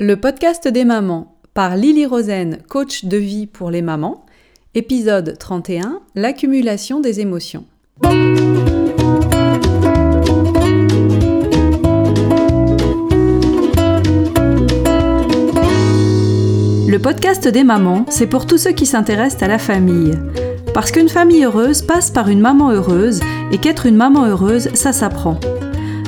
Le podcast des mamans par Lily Rosen, coach de vie pour les mamans. Épisode 31, l'accumulation des émotions. Le podcast des mamans, c'est pour tous ceux qui s'intéressent à la famille. Parce qu'une famille heureuse passe par une maman heureuse et qu'être une maman heureuse, ça s'apprend.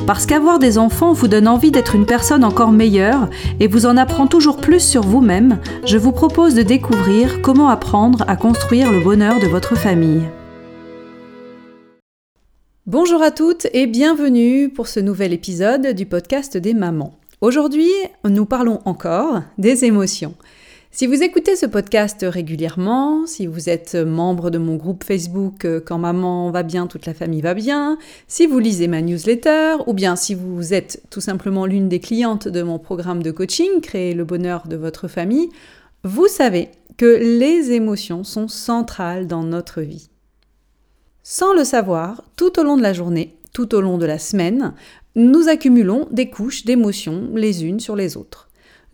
Parce qu'avoir des enfants vous donne envie d'être une personne encore meilleure et vous en apprend toujours plus sur vous-même, je vous propose de découvrir comment apprendre à construire le bonheur de votre famille. Bonjour à toutes et bienvenue pour ce nouvel épisode du podcast des mamans. Aujourd'hui, nous parlons encore des émotions. Si vous écoutez ce podcast régulièrement, si vous êtes membre de mon groupe Facebook euh, Quand maman va bien, toute la famille va bien, si vous lisez ma newsletter, ou bien si vous êtes tout simplement l'une des clientes de mon programme de coaching Créer le bonheur de votre famille, vous savez que les émotions sont centrales dans notre vie. Sans le savoir, tout au long de la journée, tout au long de la semaine, nous accumulons des couches d'émotions les unes sur les autres.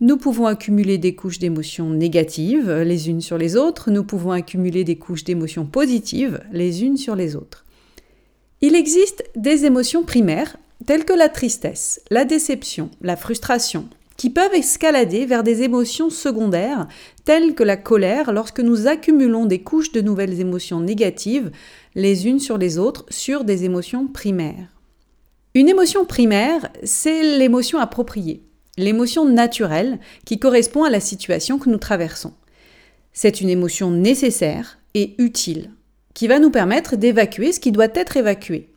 Nous pouvons accumuler des couches d'émotions négatives les unes sur les autres, nous pouvons accumuler des couches d'émotions positives les unes sur les autres. Il existe des émotions primaires telles que la tristesse, la déception, la frustration, qui peuvent escalader vers des émotions secondaires telles que la colère lorsque nous accumulons des couches de nouvelles émotions négatives les unes sur les autres sur des émotions primaires. Une émotion primaire, c'est l'émotion appropriée l'émotion naturelle qui correspond à la situation que nous traversons. C'est une émotion nécessaire et utile qui va nous permettre d'évacuer ce qui doit être évacué.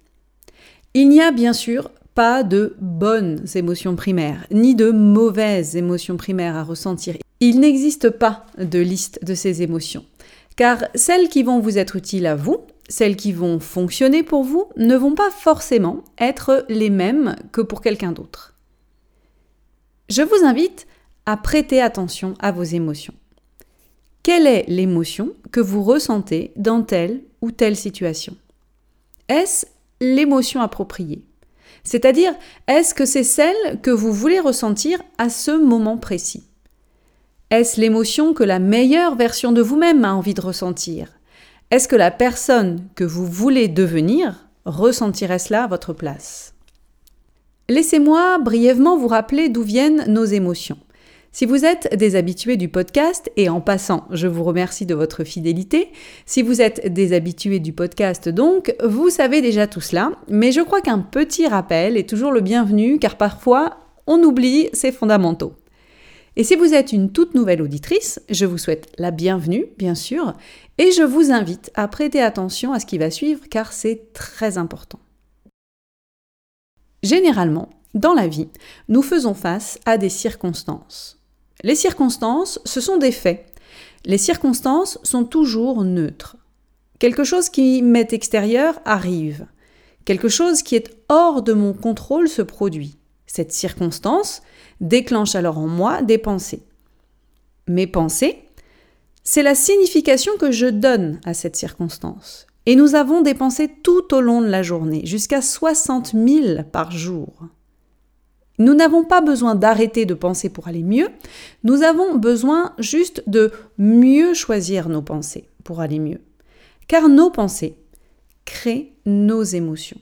Il n'y a bien sûr pas de bonnes émotions primaires, ni de mauvaises émotions primaires à ressentir. Il n'existe pas de liste de ces émotions, car celles qui vont vous être utiles à vous, celles qui vont fonctionner pour vous, ne vont pas forcément être les mêmes que pour quelqu'un d'autre. Je vous invite à prêter attention à vos émotions. Quelle est l'émotion que vous ressentez dans telle ou telle situation? Est-ce l'émotion appropriée? C'est-à-dire, est-ce que c'est celle que vous voulez ressentir à ce moment précis? Est-ce l'émotion que la meilleure version de vous-même a envie de ressentir? Est-ce que la personne que vous voulez devenir ressentirait cela à votre place? Laissez-moi brièvement vous rappeler d'où viennent nos émotions. Si vous êtes des habitués du podcast, et en passant, je vous remercie de votre fidélité, si vous êtes des habitués du podcast donc, vous savez déjà tout cela, mais je crois qu'un petit rappel est toujours le bienvenu car parfois on oublie ses fondamentaux. Et si vous êtes une toute nouvelle auditrice, je vous souhaite la bienvenue, bien sûr, et je vous invite à prêter attention à ce qui va suivre car c'est très important. Généralement, dans la vie, nous faisons face à des circonstances. Les circonstances, ce sont des faits. Les circonstances sont toujours neutres. Quelque chose qui m'est extérieur arrive. Quelque chose qui est hors de mon contrôle se produit. Cette circonstance déclenche alors en moi des pensées. Mes pensées, c'est la signification que je donne à cette circonstance. Et nous avons dépensé tout au long de la journée, jusqu'à 60 000 par jour. Nous n'avons pas besoin d'arrêter de penser pour aller mieux, nous avons besoin juste de mieux choisir nos pensées pour aller mieux. Car nos pensées créent nos émotions.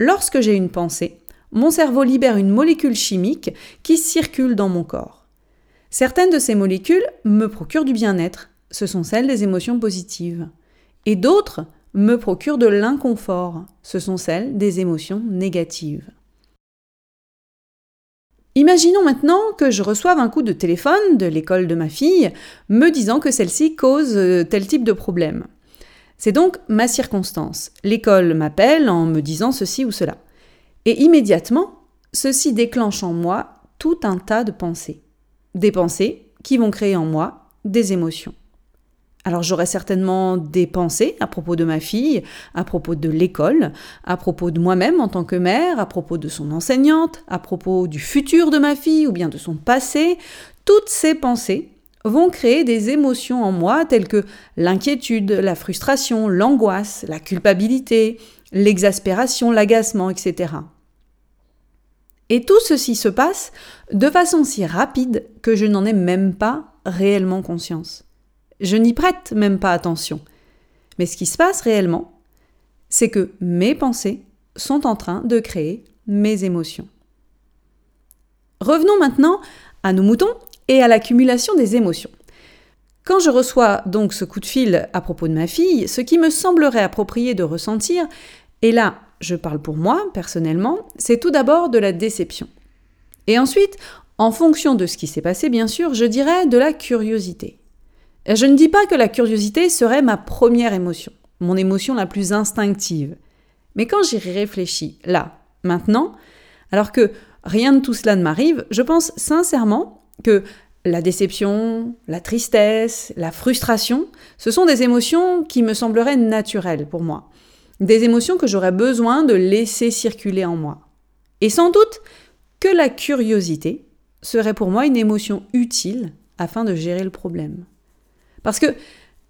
Lorsque j'ai une pensée, mon cerveau libère une molécule chimique qui circule dans mon corps. Certaines de ces molécules me procurent du bien-être, ce sont celles des émotions positives et d'autres me procurent de l'inconfort. Ce sont celles des émotions négatives. Imaginons maintenant que je reçoive un coup de téléphone de l'école de ma fille me disant que celle-ci cause euh, tel type de problème. C'est donc ma circonstance. L'école m'appelle en me disant ceci ou cela. Et immédiatement, ceci déclenche en moi tout un tas de pensées. Des pensées qui vont créer en moi des émotions. Alors j'aurai certainement des pensées à propos de ma fille, à propos de l'école, à propos de moi-même en tant que mère, à propos de son enseignante, à propos du futur de ma fille ou bien de son passé. Toutes ces pensées vont créer des émotions en moi telles que l'inquiétude, la frustration, l'angoisse, la culpabilité, l'exaspération, l'agacement, etc. Et tout ceci se passe de façon si rapide que je n'en ai même pas réellement conscience. Je n'y prête même pas attention. Mais ce qui se passe réellement, c'est que mes pensées sont en train de créer mes émotions. Revenons maintenant à nos moutons et à l'accumulation des émotions. Quand je reçois donc ce coup de fil à propos de ma fille, ce qui me semblerait approprié de ressentir, et là je parle pour moi personnellement, c'est tout d'abord de la déception. Et ensuite, en fonction de ce qui s'est passé bien sûr, je dirais de la curiosité. Je ne dis pas que la curiosité serait ma première émotion, mon émotion la plus instinctive. Mais quand j'y réfléchis, là, maintenant, alors que rien de tout cela ne m'arrive, je pense sincèrement que la déception, la tristesse, la frustration, ce sont des émotions qui me sembleraient naturelles pour moi. Des émotions que j'aurais besoin de laisser circuler en moi. Et sans doute que la curiosité serait pour moi une émotion utile afin de gérer le problème. Parce que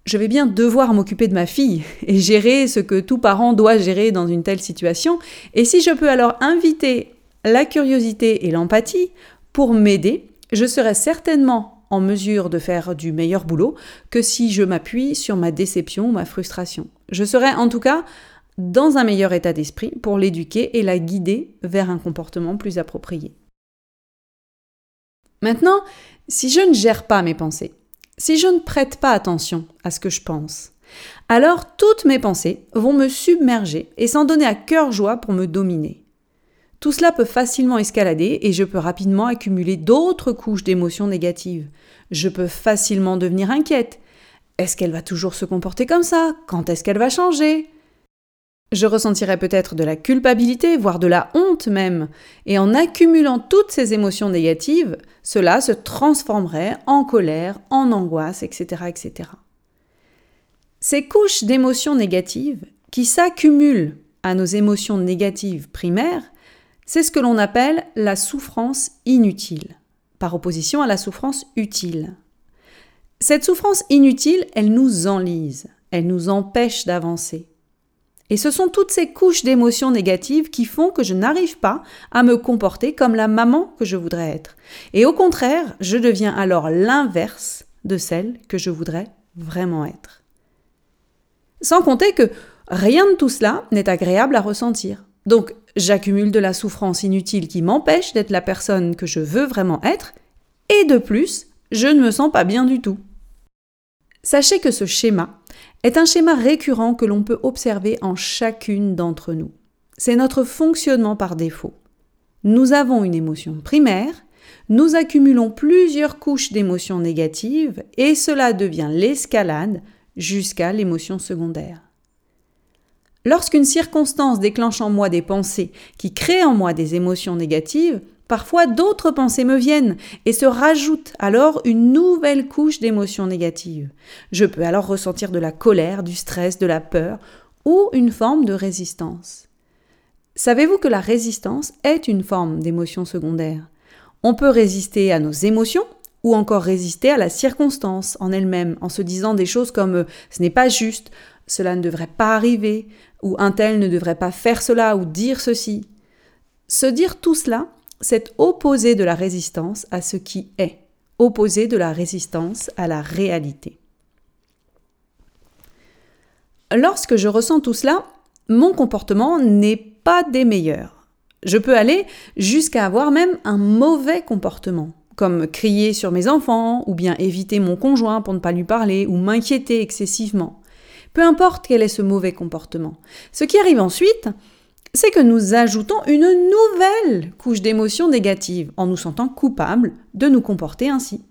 je vais bien devoir m'occuper de ma fille et gérer ce que tout parent doit gérer dans une telle situation, et si je peux alors inviter la curiosité et l'empathie pour m'aider, je serai certainement en mesure de faire du meilleur boulot que si je m'appuie sur ma déception ou ma frustration. Je serai en tout cas dans un meilleur état d'esprit pour l'éduquer et la guider vers un comportement plus approprié. Maintenant, si je ne gère pas mes pensées, si je ne prête pas attention à ce que je pense, alors toutes mes pensées vont me submerger et s'en donner à cœur joie pour me dominer. Tout cela peut facilement escalader et je peux rapidement accumuler d'autres couches d'émotions négatives. Je peux facilement devenir inquiète. Est-ce qu'elle va toujours se comporter comme ça? Quand est-ce qu'elle va changer? Je ressentirais peut-être de la culpabilité, voire de la honte même, et en accumulant toutes ces émotions négatives, cela se transformerait en colère, en angoisse, etc. etc. Ces couches d'émotions négatives qui s'accumulent à nos émotions négatives primaires, c'est ce que l'on appelle la souffrance inutile, par opposition à la souffrance utile. Cette souffrance inutile, elle nous enlise, elle nous empêche d'avancer. Et ce sont toutes ces couches d'émotions négatives qui font que je n'arrive pas à me comporter comme la maman que je voudrais être. Et au contraire, je deviens alors l'inverse de celle que je voudrais vraiment être. Sans compter que rien de tout cela n'est agréable à ressentir. Donc j'accumule de la souffrance inutile qui m'empêche d'être la personne que je veux vraiment être, et de plus, je ne me sens pas bien du tout. Sachez que ce schéma est un schéma récurrent que l'on peut observer en chacune d'entre nous. C'est notre fonctionnement par défaut. Nous avons une émotion primaire, nous accumulons plusieurs couches d'émotions négatives et cela devient l'escalade jusqu'à l'émotion secondaire. Lorsqu'une circonstance déclenche en moi des pensées qui créent en moi des émotions négatives, Parfois d'autres pensées me viennent et se rajoute alors une nouvelle couche d'émotions négatives. Je peux alors ressentir de la colère, du stress, de la peur ou une forme de résistance. Savez-vous que la résistance est une forme d'émotion secondaire? On peut résister à nos émotions ou encore résister à la circonstance en elle-même en se disant des choses comme ce n'est pas juste, cela ne devrait pas arriver, ou un tel ne devrait pas faire cela ou dire ceci. Se dire tout cela, c'est opposer de la résistance à ce qui est, opposer de la résistance à la réalité. Lorsque je ressens tout cela, mon comportement n'est pas des meilleurs. Je peux aller jusqu'à avoir même un mauvais comportement, comme crier sur mes enfants, ou bien éviter mon conjoint pour ne pas lui parler, ou m'inquiéter excessivement. Peu importe quel est ce mauvais comportement. Ce qui arrive ensuite, c'est que nous ajoutons une nouvelle couche d'émotions négatives en nous sentant coupables de nous comporter ainsi.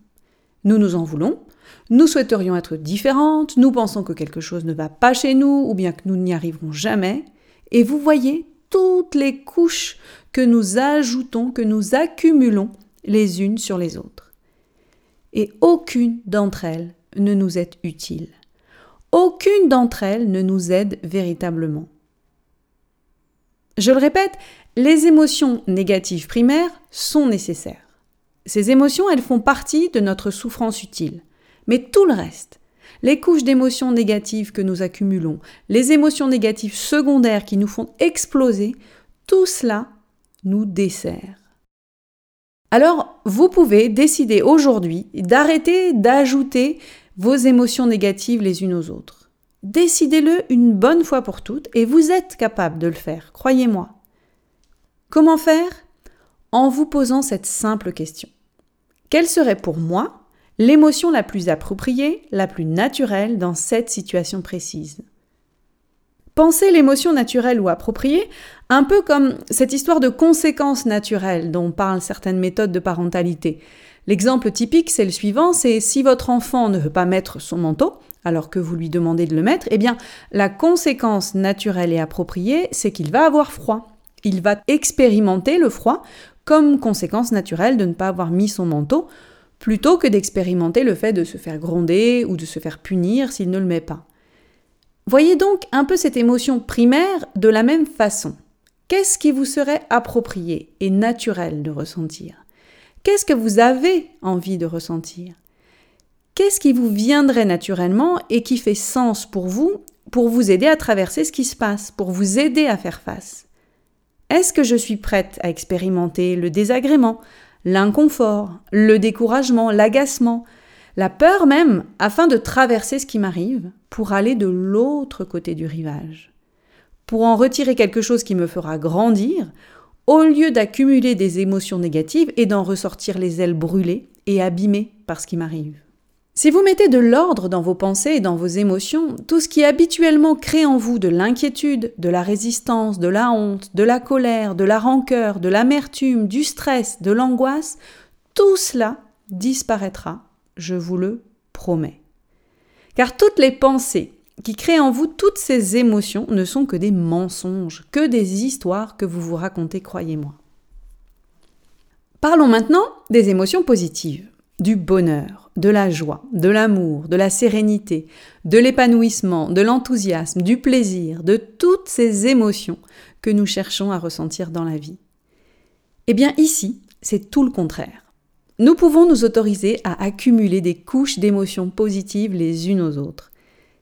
Nous nous en voulons, nous souhaiterions être différentes, nous pensons que quelque chose ne va pas chez nous ou bien que nous n'y arriverons jamais, et vous voyez toutes les couches que nous ajoutons, que nous accumulons les unes sur les autres. Et aucune d'entre elles ne nous est utile. Aucune d'entre elles ne nous aide véritablement. Je le répète, les émotions négatives primaires sont nécessaires. Ces émotions, elles font partie de notre souffrance utile. Mais tout le reste, les couches d'émotions négatives que nous accumulons, les émotions négatives secondaires qui nous font exploser, tout cela nous dessert. Alors, vous pouvez décider aujourd'hui d'arrêter d'ajouter vos émotions négatives les unes aux autres. Décidez-le une bonne fois pour toutes et vous êtes capable de le faire, croyez-moi. Comment faire? En vous posant cette simple question. Quelle serait pour moi l'émotion la plus appropriée, la plus naturelle dans cette situation précise? Pensez l'émotion naturelle ou appropriée un peu comme cette histoire de conséquences naturelles dont parlent certaines méthodes de parentalité. L'exemple typique, c'est le suivant, c'est si votre enfant ne veut pas mettre son manteau, alors que vous lui demandez de le mettre, eh bien, la conséquence naturelle et appropriée, c'est qu'il va avoir froid. Il va expérimenter le froid comme conséquence naturelle de ne pas avoir mis son manteau, plutôt que d'expérimenter le fait de se faire gronder ou de se faire punir s'il ne le met pas. Voyez donc un peu cette émotion primaire de la même façon. Qu'est-ce qui vous serait approprié et naturel de ressentir? Qu'est-ce que vous avez envie de ressentir? Qu'est-ce qui vous viendrait naturellement et qui fait sens pour vous pour vous aider à traverser ce qui se passe, pour vous aider à faire face? Est-ce que je suis prête à expérimenter le désagrément, l'inconfort, le découragement, l'agacement, la peur même, afin de traverser ce qui m'arrive pour aller de l'autre côté du rivage, pour en retirer quelque chose qui me fera grandir, au lieu d'accumuler des émotions négatives et d'en ressortir les ailes brûlées et abîmées par ce qui m'arrive. Si vous mettez de l'ordre dans vos pensées et dans vos émotions, tout ce qui habituellement crée en vous de l'inquiétude, de la résistance, de la honte, de la colère, de la rancœur, de l'amertume, du stress, de l'angoisse, tout cela disparaîtra je vous le promets. Car toutes les pensées qui créent en vous toutes ces émotions ne sont que des mensonges, que des histoires que vous vous racontez, croyez-moi. Parlons maintenant des émotions positives, du bonheur, de la joie, de l'amour, de la sérénité, de l'épanouissement, de l'enthousiasme, du plaisir, de toutes ces émotions que nous cherchons à ressentir dans la vie. Eh bien ici, c'est tout le contraire. Nous pouvons nous autoriser à accumuler des couches d'émotions positives les unes aux autres.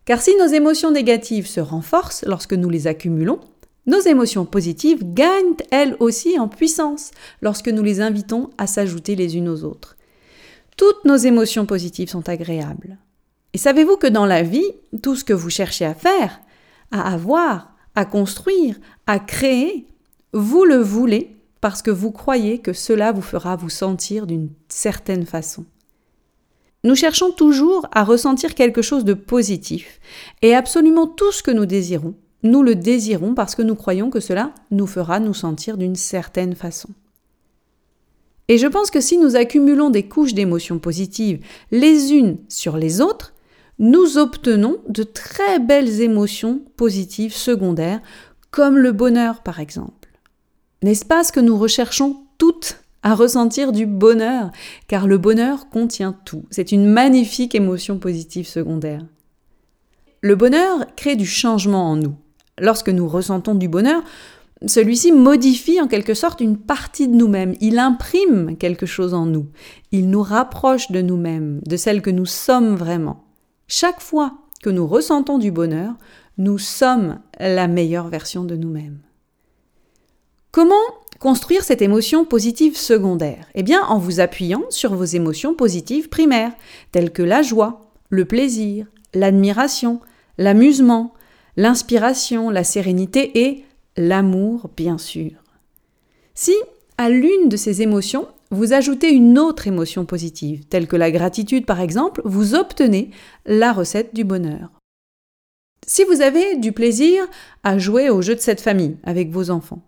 Car si nos émotions négatives se renforcent lorsque nous les accumulons, nos émotions positives gagnent elles aussi en puissance lorsque nous les invitons à s'ajouter les unes aux autres. Toutes nos émotions positives sont agréables. Et savez-vous que dans la vie, tout ce que vous cherchez à faire, à avoir, à construire, à créer, vous le voulez parce que vous croyez que cela vous fera vous sentir d'une certaine façon. Nous cherchons toujours à ressentir quelque chose de positif, et absolument tout ce que nous désirons, nous le désirons parce que nous croyons que cela nous fera nous sentir d'une certaine façon. Et je pense que si nous accumulons des couches d'émotions positives les unes sur les autres, nous obtenons de très belles émotions positives secondaires, comme le bonheur par exemple. N'est-ce pas que nous recherchons toutes à ressentir du bonheur? Car le bonheur contient tout. C'est une magnifique émotion positive secondaire. Le bonheur crée du changement en nous. Lorsque nous ressentons du bonheur, celui-ci modifie en quelque sorte une partie de nous-mêmes, il imprime quelque chose en nous, il nous rapproche de nous-mêmes, de celle que nous sommes vraiment. Chaque fois que nous ressentons du bonheur, nous sommes la meilleure version de nous-mêmes. Comment construire cette émotion positive secondaire? Eh bien, en vous appuyant sur vos émotions positives primaires, telles que la joie, le plaisir, l'admiration, l'amusement, l'inspiration, la sérénité et l'amour, bien sûr. Si, à l'une de ces émotions, vous ajoutez une autre émotion positive, telle que la gratitude par exemple, vous obtenez la recette du bonheur. Si vous avez du plaisir à jouer au jeu de cette famille avec vos enfants,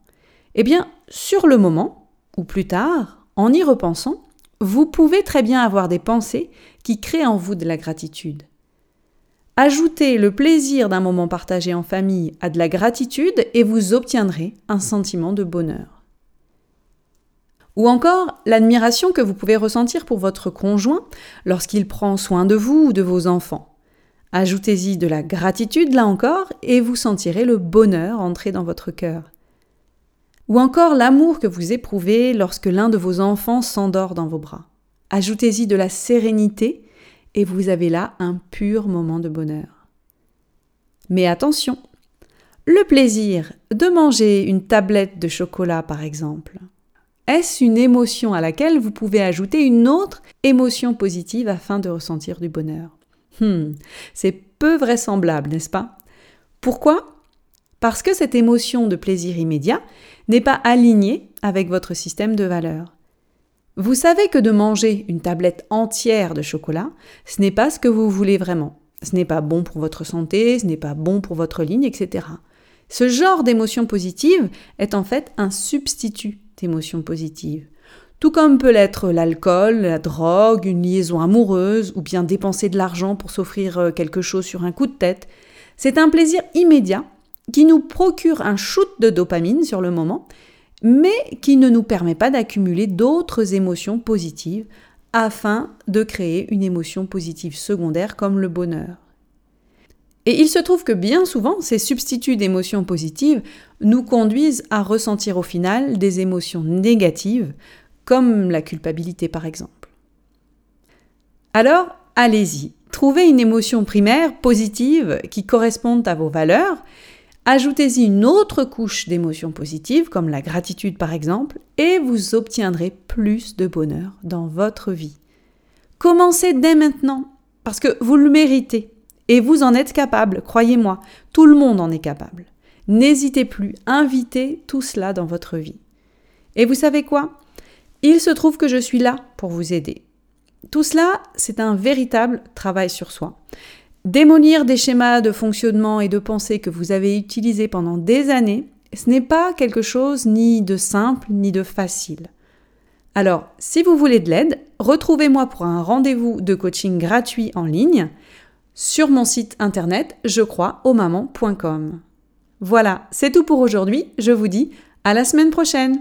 eh bien, sur le moment, ou plus tard, en y repensant, vous pouvez très bien avoir des pensées qui créent en vous de la gratitude. Ajoutez le plaisir d'un moment partagé en famille à de la gratitude et vous obtiendrez un sentiment de bonheur. Ou encore l'admiration que vous pouvez ressentir pour votre conjoint lorsqu'il prend soin de vous ou de vos enfants. Ajoutez-y de la gratitude là encore et vous sentirez le bonheur entrer dans votre cœur ou encore l'amour que vous éprouvez lorsque l'un de vos enfants s'endort dans vos bras. Ajoutez-y de la sérénité et vous avez là un pur moment de bonheur. Mais attention, le plaisir de manger une tablette de chocolat par exemple, Est-ce une émotion à laquelle vous pouvez ajouter une autre émotion positive afin de ressentir du bonheur? Hmm, C'est peu vraisemblable, n'est-ce pas? Pourquoi? Parce que cette émotion de plaisir immédiat n'est pas alignée avec votre système de valeurs. Vous savez que de manger une tablette entière de chocolat, ce n'est pas ce que vous voulez vraiment. Ce n'est pas bon pour votre santé, ce n'est pas bon pour votre ligne, etc. Ce genre d'émotion positive est en fait un substitut d'émotion positive. Tout comme peut l'être l'alcool, la drogue, une liaison amoureuse, ou bien dépenser de l'argent pour s'offrir euh, quelque chose sur un coup de tête. C'est un plaisir immédiat qui nous procure un shoot de dopamine sur le moment, mais qui ne nous permet pas d'accumuler d'autres émotions positives afin de créer une émotion positive secondaire comme le bonheur. Et il se trouve que bien souvent, ces substituts d'émotions positives nous conduisent à ressentir au final des émotions négatives, comme la culpabilité par exemple. Alors, allez-y, trouvez une émotion primaire positive qui corresponde à vos valeurs, ajoutez-y une autre couche d'émotions positives, comme la gratitude par exemple, et vous obtiendrez plus de bonheur dans votre vie. Commencez dès maintenant, parce que vous le méritez. Et vous en êtes capable, croyez-moi, tout le monde en est capable. N'hésitez plus, invitez tout cela dans votre vie. Et vous savez quoi? Il se trouve que je suis là pour vous aider. Tout cela, c'est un véritable travail sur soi. Démolir des schémas de fonctionnement et de pensée que vous avez utilisés pendant des années, ce n'est pas quelque chose ni de simple ni de facile. Alors, si vous voulez de l'aide, retrouvez-moi pour un rendez-vous de coaching gratuit en ligne sur mon site internet je crois au maman.com. Voilà, c'est tout pour aujourd'hui. Je vous dis à la semaine prochaine.